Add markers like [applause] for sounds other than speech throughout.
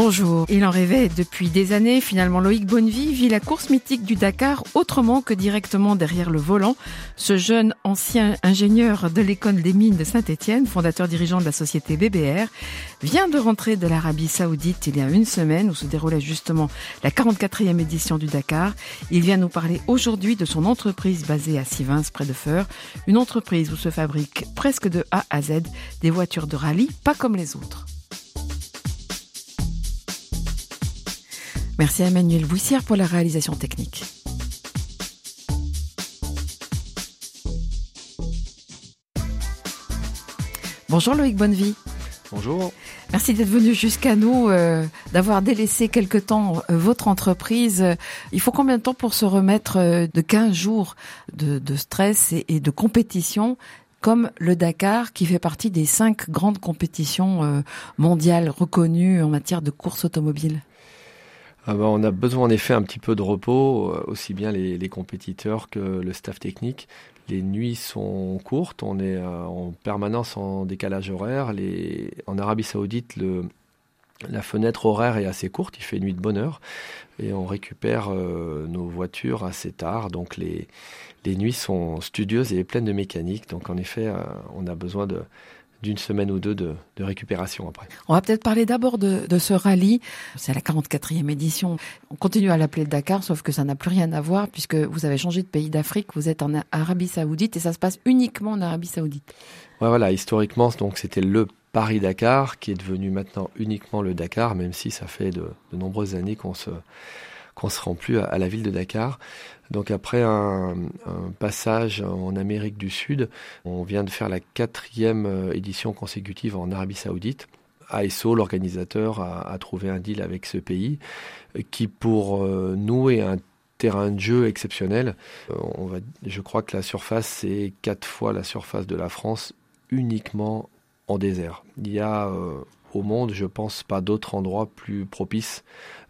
Bonjour. Il en rêvait depuis des années. Finalement, Loïc Bonnevie vit la course mythique du Dakar autrement que directement derrière le volant. Ce jeune ancien ingénieur de l'école des mines de Saint-Etienne, fondateur dirigeant de la société BBR, vient de rentrer de l'Arabie Saoudite il y a une semaine où se déroulait justement la 44e édition du Dakar. Il vient nous parler aujourd'hui de son entreprise basée à Sivins près de Feur, une entreprise où se fabriquent presque de A à Z des voitures de rallye pas comme les autres. Merci à Emmanuel Boussière pour la réalisation technique. Bonjour Loïc Bonnevie. Bonjour. Merci d'être venu jusqu'à nous, euh, d'avoir délaissé quelque temps euh, votre entreprise. Il faut combien de temps pour se remettre euh, de 15 jours de, stress et, de compétition comme le Dakar, qui fait partie des cinq grandes compétitions mondiales reconnues en matière de course automobile? Ah bah, on a besoin en effet un petit peu de repos, euh, aussi bien les, compétiteurs que le staff technique. Les nuits sont courtes, on est euh, en permanence en décalage horaire. en Arabie Saoudite, la fenêtre horaire est assez courte, il fait nuit de bonne heure et on récupère euh, nos voitures assez tard. Donc les, les nuits sont studieuses et pleines de mécanique. Donc en effet, on a besoin de, d'une semaine ou deux de, récupération après. On va peut-être parler d'abord de, ce rallye. C'est la 44e édition. On continue à l'appeler le Dakar, sauf que ça n'a plus rien à voir puisque vous avez changé de pays d'Afrique. Vous êtes en Arabie Saoudite et ça se passe uniquement en Arabie Saoudite. Ouais, voilà. Historiquement, donc c'était le Paris-Dakar qui est devenu maintenant uniquement le Dakar, même si ça fait de, nombreuses années qu'on se qu'on se rend plus à, la ville de Dakar. Donc après un, passage en Amérique du Sud, on vient de faire la quatrième euh, édition consécutive en Arabie Saoudite. ASO, l'organisateur, a, trouvé un deal avec ce pays qui, pour euh, nous, est un terrain de jeu exceptionnel. Euh, je crois que la surface, c'est quatre fois la surface de la France uniquement en désert. Il y a au monde, je pense, pas d'autres endroits plus propices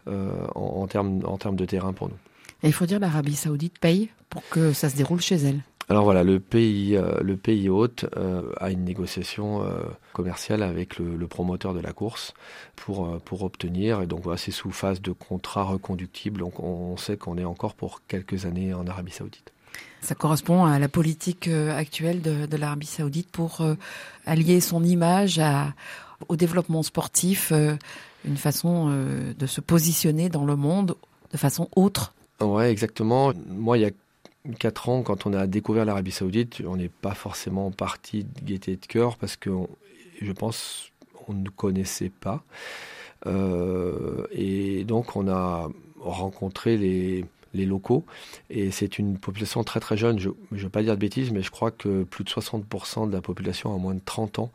en termes de terrain pour nous. Et il faut dire l'Arabie Saoudite paye pour que ça se déroule chez elle. Alors voilà, le pays, euh, le pays hôte euh, a une négociation euh, commerciale avec le, promoteur de la course pour, pour obtenir, et donc voilà, c'est sous phase de contrat reconductible, donc on, sait qu'on est encore pour quelques années en Arabie Saoudite. Ça correspond à la politique actuelle de, de l'Arabie Saoudite pour allier son image à, au développement sportif, une façon de se positionner dans le monde de façon autre Ouais, exactement. Moi, il y a quatre ans, quand on a découvert l'Arabie Saoudite, on n'est pas forcément parti de gaieté de cœur parce que je pense on ne connaissait pas. Euh, et donc, on a rencontré les, les locaux. Et c'est une population très très jeune. Je ne veux pas dire de bêtises, mais je crois que plus de 60% de la population a moins de 30 ans.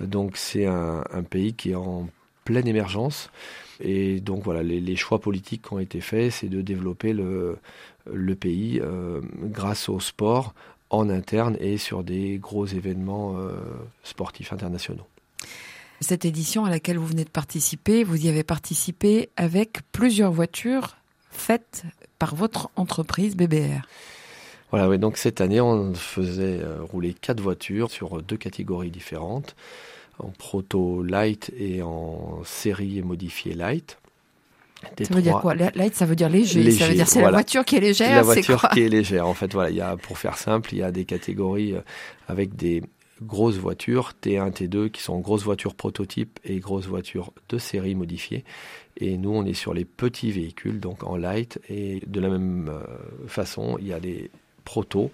Donc c'est un, un pays qui est en pleine émergence. Et donc voilà, les, choix politiques qui ont été faits, c'est de développer le, le pays euh, grâce au sport en interne et sur des gros événements euh, sportifs internationaux. Cette édition à laquelle vous venez de participer, vous y avez participé avec plusieurs voitures faites par votre entreprise BBR. Voilà, oui, donc cette année, on faisait euh, rouler quatre voitures sur deux catégories différentes en proto light et en série modifiée light. ça veut dire quoi? Light, ça veut dire léger. ça veut dire c'est la voiture qui est légère. C'est la voiture qui est légère. En fait, voilà, il y a, pour faire simple, il y a des catégories euh, avec des grosses voitures T1, T2 qui sont grosses voitures prototypes et grosses voitures de série modifiées. Et nous, on est sur les petits véhicules, donc en light. Et de la même euh, façon, il y a les protos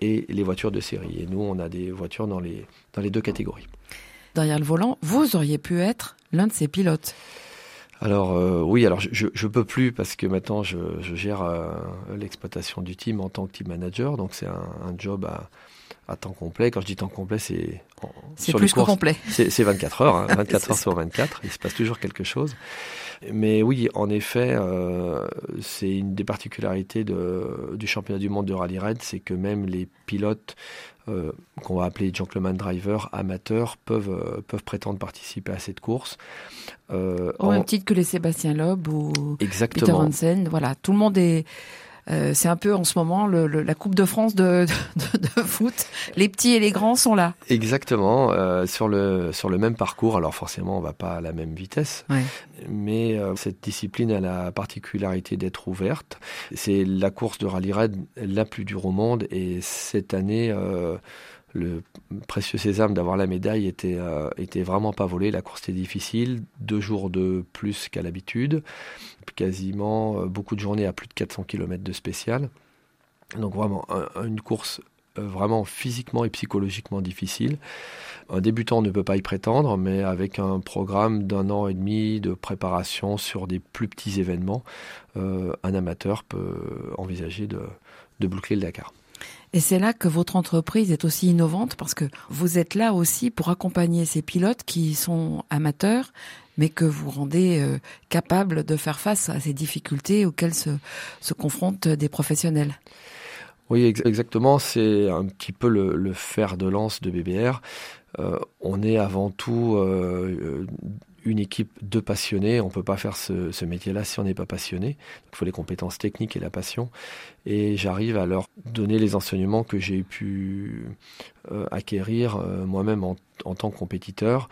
et les voitures de série. Et nous, on a des voitures dans les, dans les deux catégories derrière le volant, vous auriez pu être l'un de ces pilotes. Alors euh, oui, alors je, je peux plus parce que maintenant je, gère euh, l'exploitation du team en tant que team manager, donc c'est un, job à, temps complet. Quand je dis temps complet, c'est c'est plus que complet. C'est 24 heures, 24 hein, [laughs] heures sur 24. Il se passe toujours quelque chose. Mais oui, en effet, euh, c'est une des particularités de, du championnat du monde de rallye raid, c'est que même les pilotes euh, qu'on va appeler gentleman driver amateurs peuvent, euh, peuvent prétendre participer à cette course. Au même titre que les Sébastien Loeb ou Exactement. Peter Hansen. Voilà, tout le monde est euh, c'est un peu en ce moment le, le, la Coupe de France de, de, de, foot. Les petits et les grands sont là. Exactement, euh, sur le sur le même parcours. Alors forcément, on va pas à la même vitesse, ouais. mais euh, cette discipline a la particularité d'être ouverte. C'est la course de rallye raid la plus dure au monde, et cette année le précieux sésame d'avoir la médaille était, euh, était vraiment pas volé. La course était difficile, deux jours de plus qu'à l'habitude, quasiment euh, beaucoup de journées à plus de 400 km de spécial. Donc vraiment un, une course euh, vraiment physiquement et psychologiquement difficile. Un débutant ne peut pas y prétendre, mais avec un programme d'un an et demi de préparation sur des plus petits événements, un amateur peut envisager de boucler le Dakar. Et c'est là que votre entreprise est aussi innovante parce que vous êtes là aussi pour accompagner ces pilotes qui sont amateurs, mais que vous rendez euh, capables de faire face à ces difficultés auxquelles se, se confrontent des professionnels. Oui, ex exactement. C'est un petit peu le, le, fer de lance de BBR. Euh, on est avant tout euh, une équipe de passionnés. On ne peut pas faire ce, métier-là si on n'est pas passionné. Il faut les compétences techniques et la passion. Et j'arrive à leur donner les enseignements que j'ai pu euh, acquérir euh, moi-même en, tant que compétiteur,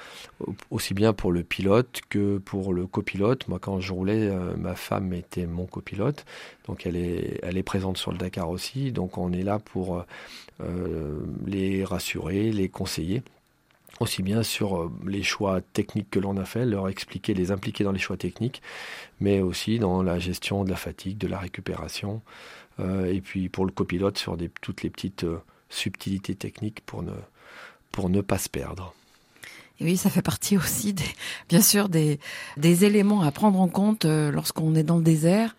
aussi bien pour le pilote que pour le copilote. Moi, quand je roulais, euh, ma femme était mon copilote. Donc, elle est présente sur le Dakar aussi. Donc, on est là pour les rassurer, les conseiller aussi bien sur les choix techniques que l'on a fait, leur expliquer, les impliquer dans les choix techniques, mais aussi dans la gestion de la fatigue, de la récupération, euh, et puis pour le copilote sur des, toutes les petites euh, subtilités techniques pour ne, pour ne pas se perdre. Et oui, ça fait partie aussi, des, bien sûr, des, des éléments à prendre en compte euh, lorsqu'on est dans le désert.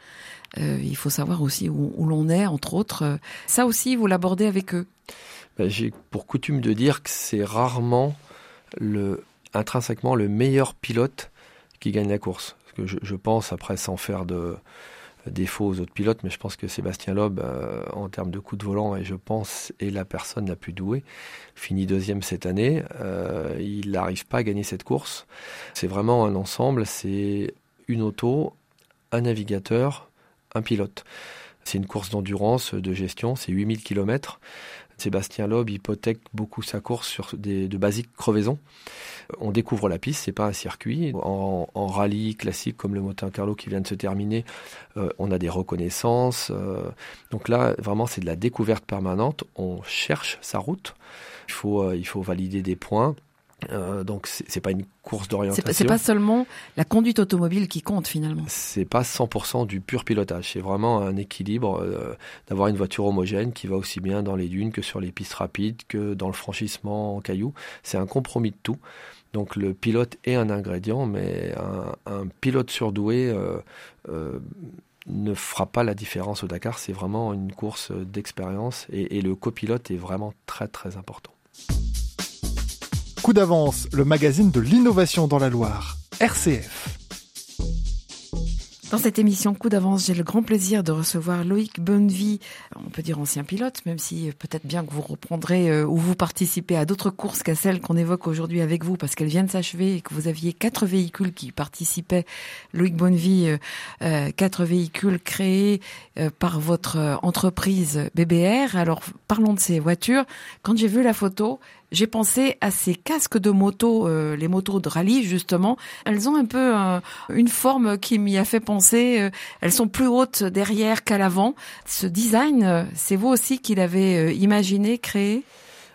Euh, il faut savoir aussi où, où l'on est, entre autres. Ça aussi, vous l'abordez avec eux? Ben, J'ai pour coutume de dire que c'est rarement intrinsèquement le meilleur pilote qui gagne la course. Que je, pense, après, sans faire de défaut aux autres pilotes, mais je pense que Sébastien Loeb, euh, en termes de coup de volant, et je pense, est la personne la plus douée. Fini deuxième cette année, euh, il n'arrive pas à gagner cette course. C'est vraiment un ensemble, c'est une auto, un navigateur, un pilote. C'est une course d'endurance, de gestion, c'est 8000 km. Sébastien Loeb hypothèque beaucoup sa course sur des, de basiques crevaisons. On découvre la piste, c'est pas un circuit. En, en, rallye classique comme le Monte Carlo qui vient de se terminer, euh, on a des reconnaissances. Euh, donc là, vraiment, c'est de la découverte permanente. On cherche sa route. Euh, il faut valider des points. Euh, donc c'est pas une course d'orientation. C'est pas seulement la conduite automobile qui compte finalement. C'est pas 100% du pur pilotage. C'est vraiment un équilibre euh, d'avoir une voiture homogène qui va aussi bien dans les dunes que sur les pistes rapides que dans le franchissement en cailloux. C'est un compromis de tout. Donc le pilote est un ingrédient, mais un, un pilote surdoué euh, euh, ne fera pas la différence au Dakar. C'est vraiment une course d'expérience et, et le copilote est vraiment très très important. Coup d'avance, le magazine de l'innovation dans la Loire, RCF. Dans cette émission Coup d'avance, j'ai le grand plaisir de recevoir Loïc Bonnevie, on peut dire ancien pilote, même si peut-être bien que vous reprendrez euh, ou vous participez à d'autres courses qu'à celles qu'on évoque aujourd'hui avec vous, parce qu'elle vient de s'achever et que vous aviez quatre véhicules qui participaient. Loïc Bonnevie, euh, euh, quatre véhicules créés euh, par votre entreprise BBR. Alors parlons de ces voitures. Quand j'ai vu la photo, j'ai pensé à ces casques de moto, euh, les motos de rallye justement. Elles ont un peu euh, une forme qui m'y a fait penser. Euh, elles sont plus hautes derrière qu'à l'avant. Ce design, c'est vous aussi qui l'avez imaginé, créé?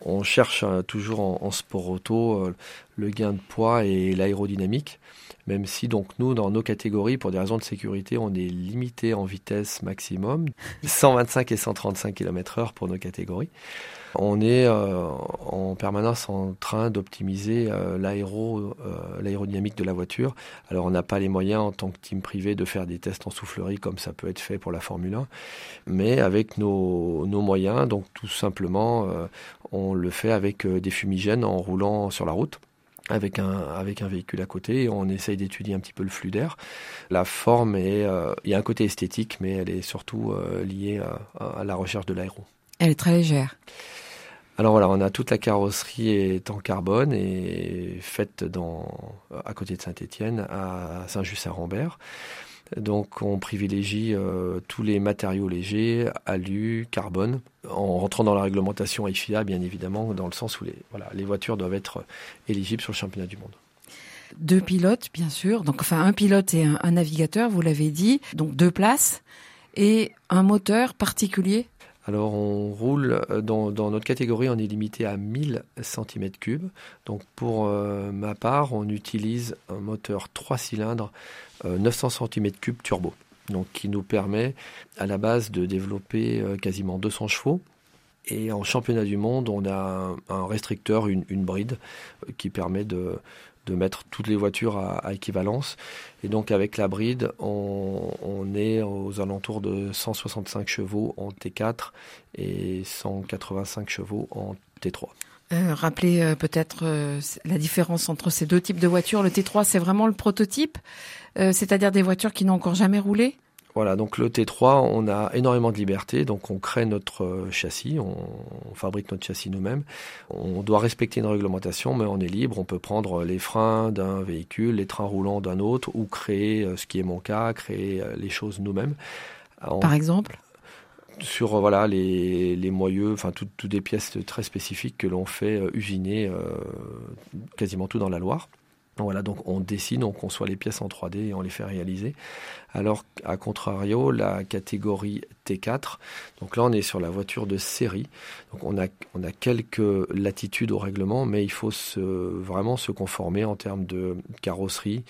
On cherche toujours en, en sport auto le gain de poids et l'aérodynamique même si donc nous, dans nos catégories, pour des raisons de sécurité, on est limité en vitesse maximum, [laughs] 125 et 135 km heure pour nos catégories. On est euh, en permanence en train d'optimiser euh, l'aéro, euh, l'aérodynamique de la voiture. Alors on n'a pas les moyens en tant que team privé de faire des tests en soufflerie comme ça peut être fait pour la Formule 1, mais avec nos, nos moyens, donc tout simplement, on le fait avec des fumigènes en roulant sur la route avec un, avec un véhicule à côté et on essaye d'étudier un petit peu le flux d'air. La forme, est, euh, il y a un côté esthétique, mais elle est surtout euh, liée à, la recherche de l'aéro. Elle est très légère. Alors voilà, on a toute la carrosserie est en carbone et faite dans, à côté de Saint-Étienne, à Saint-Just-Saint-Rambert. Donc on privilégie euh, tous les matériaux légers, alu, carbone, en rentrant dans la réglementation IFIA bien évidemment, dans le sens où les, voitures doivent être éligibles sur le championnat du monde. Deux pilotes, bien sûr. Donc, enfin, un pilote et un, navigateur, vous l'avez dit. Donc, deux places et un moteur particulier. Alors, on roule dans, notre catégorie, on est limité à 1000 cm3. Donc, pour euh, ma part, on utilise un moteur 3 cylindres 900 cm3 turbo. Donc, qui nous permet à la base de développer euh, quasiment 200 chevaux. Et en championnat du monde, on a un, restricteur, une, bride, euh, qui permet de, mettre toutes les voitures à, équivalence. Et donc avec la bride, on, est aux alentours de 165 chevaux en T4 et 185 chevaux en T3. Euh, rappelez peut-être la différence entre ces deux types de voitures. Le T3, c'est vraiment le prototype euh, c'est-à-dire des voitures qui n'ont encore jamais roulé voilà, donc le T3, on a énormément de liberté, donc on crée notre euh, châssis, on, fabrique notre châssis nous-mêmes. On doit respecter une réglementation, mais on est libre, on peut prendre les freins d'un véhicule, les trains roulants d'un autre, ou créer, euh, ce qui est mon cas, créer les choses nous-mêmes. Par exemple? Sur voilà les, les moyeux, enfin toutes des pièces très spécifiques que l'on fait usiner quasiment tout dans la Loire. Voilà, donc on dessine, on conçoit les pièces en 3D et on les fait réaliser. Alors, à contrario, la catégorie T4, donc là on est sur la voiture de série. Donc on a, on a quelques latitudes au règlement, mais il faut se, vraiment se conformer en termes de carrosserie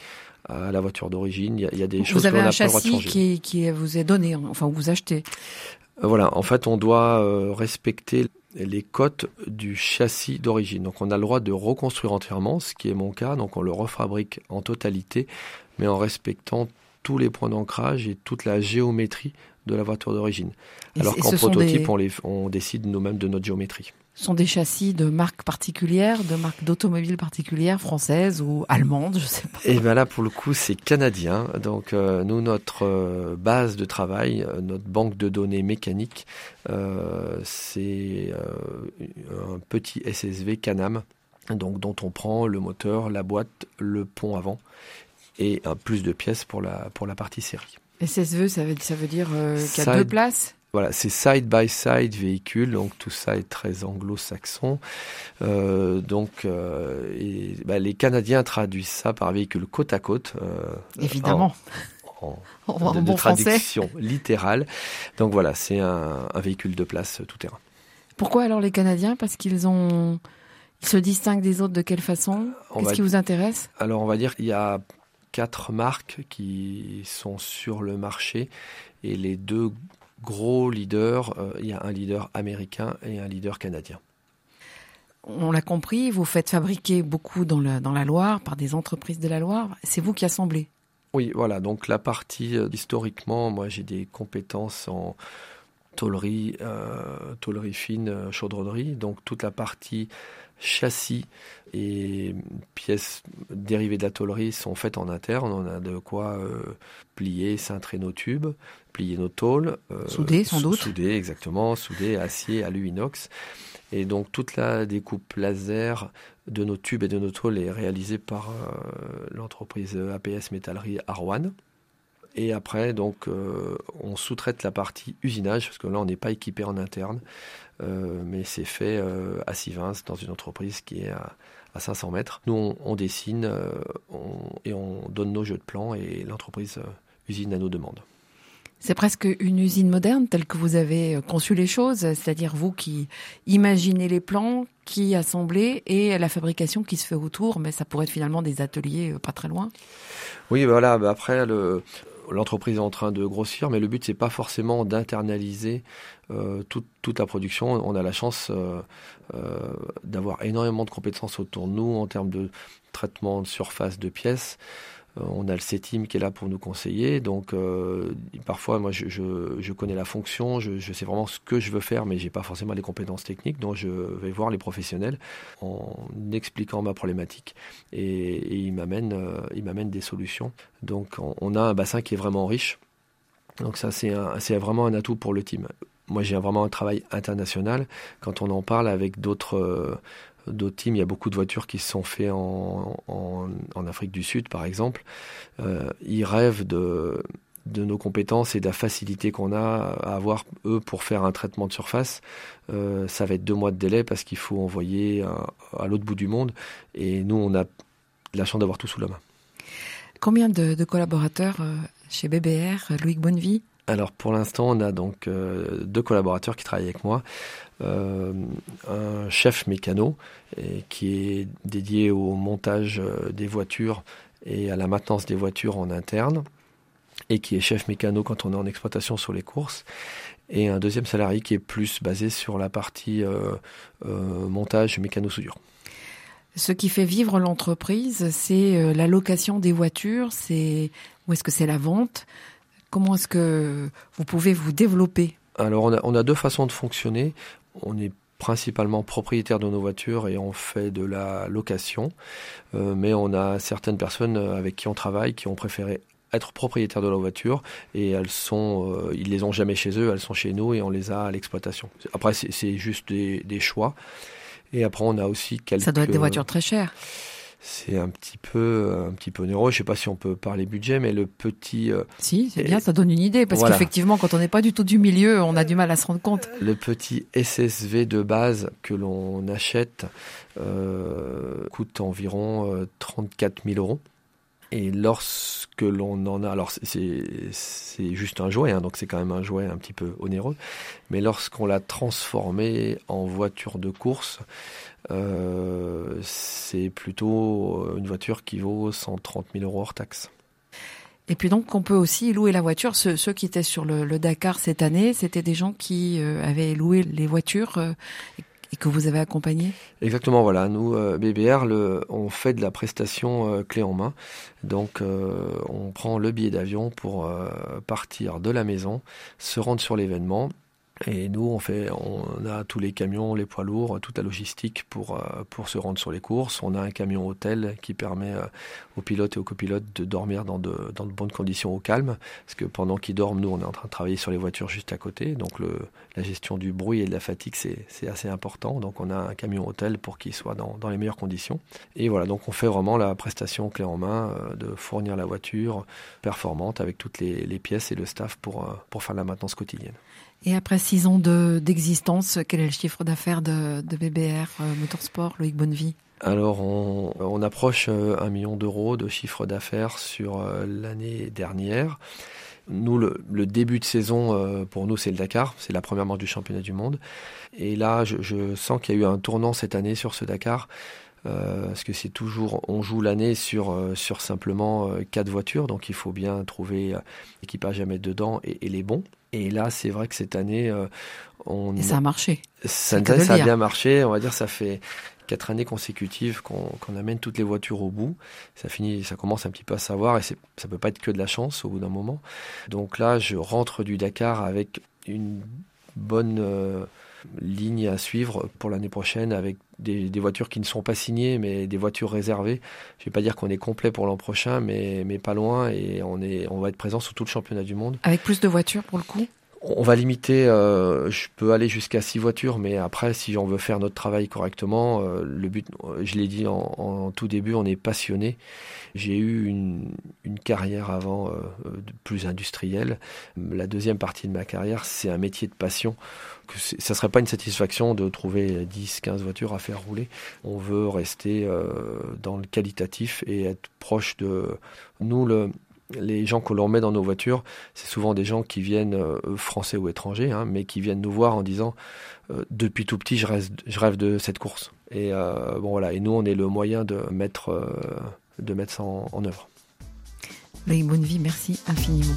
à la voiture d'origine. Il, y a des choses qu'on n'a pas le droit de changer. Qui, qui vous est donné, enfin vous achetez. Euh, voilà, en fait on doit euh, respecter les cotes du châssis d'origine. Donc on a le droit de reconstruire entièrement, ce qui est mon cas, donc on le refabrique en totalité, mais en respectant tous les points d'ancrage et toute la géométrie de la voiture d'origine. Alors qu'en prototype, on, on décide nous-mêmes de notre géométrie sont des châssis de marques particulières, de marques d'automobiles particulières, françaises ou allemandes, je sais pas. Et bien là, pour le coup, c'est canadien. Donc euh, nous, notre euh, base de travail, euh, notre banque de données mécanique, c'est un petit SSV Canam, donc dont on prend le moteur, la boîte, le pont avant et un plus de pièces pour la pour la partie série. SSV, ça veut, ça veut dire qu'il y a deux places? Voilà, c'est side by side véhicule, donc tout ça est très anglo-saxon. Euh, donc, euh, et, bah, les Canadiens traduisent ça par véhicule côte à côte. Euh, Évidemment. En, de, traduction littérale. Donc voilà, c'est un, véhicule de place tout terrain. Pourquoi alors les Canadiens? Parce qu'ils ont, ils se distinguent des autres de quelle façon? Qu'est-ce qui vous intéresse? Alors on va dire qu'il y a quatre marques qui sont sur le marché et les deux gros leaders. Euh, il y a un leader américain et un leader canadien. On l'a compris, vous faites fabriquer beaucoup dans la, dans la Loire par des entreprises de la Loire. C'est vous qui assemblez Oui, voilà. Donc la partie, euh, historiquement, moi j'ai des compétences en tôlerie, euh, tôlerie fine, chaudronnerie. Donc toute la partie châssis et pièces dérivées de la tôlerie sont faites en interne. On a de quoi euh, plier, cintrer nos tubes, plier nos tôles. Euh, souder, sans doute. Souder, exactement. Souder, acier, alu, inox. Et donc toute la découpe laser de nos tubes et de nos tôles est réalisée par euh, l'entreprise APS Métallerie Arwan. Et après, donc, on sous-traite la partie usinage, parce que là, on n'est pas équipé en interne. Euh, mais c'est fait euh, à Sivins, dans une entreprise qui est à, 500 mètres. Nous, on, dessine euh, et on donne nos jeux de plans et l'entreprise usine à nos demandes. C'est presque une usine moderne telle que vous avez conçu les choses, c'est-à-dire vous qui imaginez les plans, qui assemblez et la fabrication qui se fait autour, mais ça pourrait être finalement des ateliers pas très loin. Oui, voilà. Bah, après, le, l'entreprise est en train de grossir, mais le but c'est pas forcément d'internaliser euh, toute, la production. On a la chance euh, euh, d'avoir énormément de compétences autour de nous en termes de traitement de surface de pièces. On a le C-Team qui est là pour nous conseiller. Donc parfois, moi, je, je, connais la fonction, je, je, sais vraiment ce que je veux faire, mais j'ai pas forcément les compétences techniques. Donc je vais voir les professionnels en expliquant ma problématique et, et ils m'amènent m'amènent des solutions. Donc on, a un bassin qui est vraiment riche. Donc ça, c'est vraiment un atout pour le team moi j'ai vraiment un travail international. Quand on en parle avec d'autres euh, d'autres teams, il y a beaucoup de voitures qui se sont faites en, en, Afrique du Sud par exemple. Euh, ils rêvent de, de nos compétences et de la facilité qu'on a à avoir eux pour faire un traitement de surface. Euh, ça va être deux mois de délai parce qu'il faut envoyer à, l'autre bout du monde et nous on a la chance d'avoir tout sous la main. Combien de, de collaborateurs chez BBR, Loïc Bonnevie? Alors pour l'instant, on a donc euh, deux collaborateurs qui travaillent avec moi. Euh, un chef mécano et, qui est dédié au montage euh, des voitures et à la maintenance des voitures en interne et qui est chef mécano quand on est en exploitation sur les courses. Et un deuxième salarié qui est plus basé sur la partie montage mécano-soudure. Ce qui fait vivre l'entreprise, c'est la location des voitures, c'est ou est-ce que c'est la vente? Comment est-ce que vous pouvez vous développer? Alors on a, deux façons de fonctionner. On est principalement propriétaire de nos voitures et on fait de la location. Euh, mais on a certaines personnes avec qui on travaille qui ont préféré être propriétaires de leur voiture et elles sont, euh, ils les ont jamais chez eux, elles sont chez nous et on les a à l'exploitation. Après c'est juste des, des, choix. Et après on a aussi quelques. Ça doit être des voitures très chères c'est un petit peu un petit peu onéreux. Je sais pas si on peut parler budget, mais le petit. Euh, si, c'est bien, ça donne une idée parce qu'effectivement, quand on n'est pas du tout du milieu, on a du mal à se rendre compte. Le petit SSV de base que l'on achète euh, coûte environ 34 euh, 000 euros. Et lorsque l'on en a, alors c'est juste un jouet, hein, donc c'est quand même un jouet un petit peu onéreux, mais lorsqu'on l'a transformé en voiture de course, euh, c'est plutôt une voiture qui vaut 130 000 euros hors taxe. Et puis donc on peut aussi louer la voiture. Ceux, qui étaient sur le, Dakar cette année, c'était des gens qui euh, avaient loué les voitures euh, et que vous avez accompagné? Exactement, voilà. Nous, BBR, le, on fait de la prestation clé en main. Donc on prend le billet d'avion pour partir de la maison, se rendre sur l'événement et nous, on fait, on a tous les camions, les poids lourds, toute la logistique pour euh, pour se rendre sur les courses. On a un camion hôtel qui permet euh, aux pilotes et aux copilotes de dormir dans de bonnes conditions au calme, parce que pendant qu'ils dorment, nous, on est en train de travailler sur les voitures juste à côté. Donc la gestion du bruit et de la fatigue, c'est assez important. Donc on a un camion hôtel pour qu'il soit dans les meilleures conditions. Et voilà, donc on fait vraiment la prestation clé en main euh, de fournir la voiture performante avec toutes les pièces et le staff pour pour faire la maintenance quotidienne. Et après six ans d'existence, quel est le chiffre d'affaires de, BBR euh, Motorsport, Loïc Bonnevie? Alors, on, approche euh, un million d'euros de chiffre d'affaires sur euh, l'année dernière. Nous, le, début de saison, pour nous, c'est le Dakar. C'est la première manche du championnat du monde. Et là, je, sens qu'il y a eu un tournant cette année sur ce Dakar. parce que c'est toujours, on joue l'année sur, simplement quatre voitures, donc il faut bien trouver l'équipage à mettre dedans et les bons. Et là, c'est vrai que cette année, euh, on. Et ça a marché. Ça, ça a bien marché. On va dire, ça fait quatre années consécutives qu'on amène toutes les voitures au bout. Ça finit, ça commence un petit peu à savoir, et ça peut pas être que de la chance au bout d'un moment. Donc là, je rentre du Dakar avec une bonne euh, ligne à suivre pour l'année prochaine avec des, voitures qui ne sont pas signées mais des voitures réservées. Je ne vais pas dire qu'on est complet pour l'an prochain mais, mais pas loin et on, est, on va être présent sur tout le championnat du monde. Avec plus de voitures pour le coup? On va limiter, euh, je peux aller jusqu'à six voitures, mais après, si on veut faire notre travail correctement, euh, le but, je l'ai dit en, tout début, on est passionné. J'ai eu une, carrière avant euh, plus industrielle. La deuxième partie de ma carrière, c'est un métier de passion. Que ça serait pas une satisfaction de trouver 10, 15 voitures à faire rouler. On veut rester dans le qualitatif et être proche de nous. Le, les gens que l'on met dans nos voitures, c'est souvent des gens qui viennent euh, français ou étrangers, hein, mais qui viennent nous voir en disant euh, depuis tout petit, je, rêve de cette course. Et euh, bon voilà, et nous, on est le moyen de mettre, de mettre ça en, œuvre. bonne vie, merci infiniment.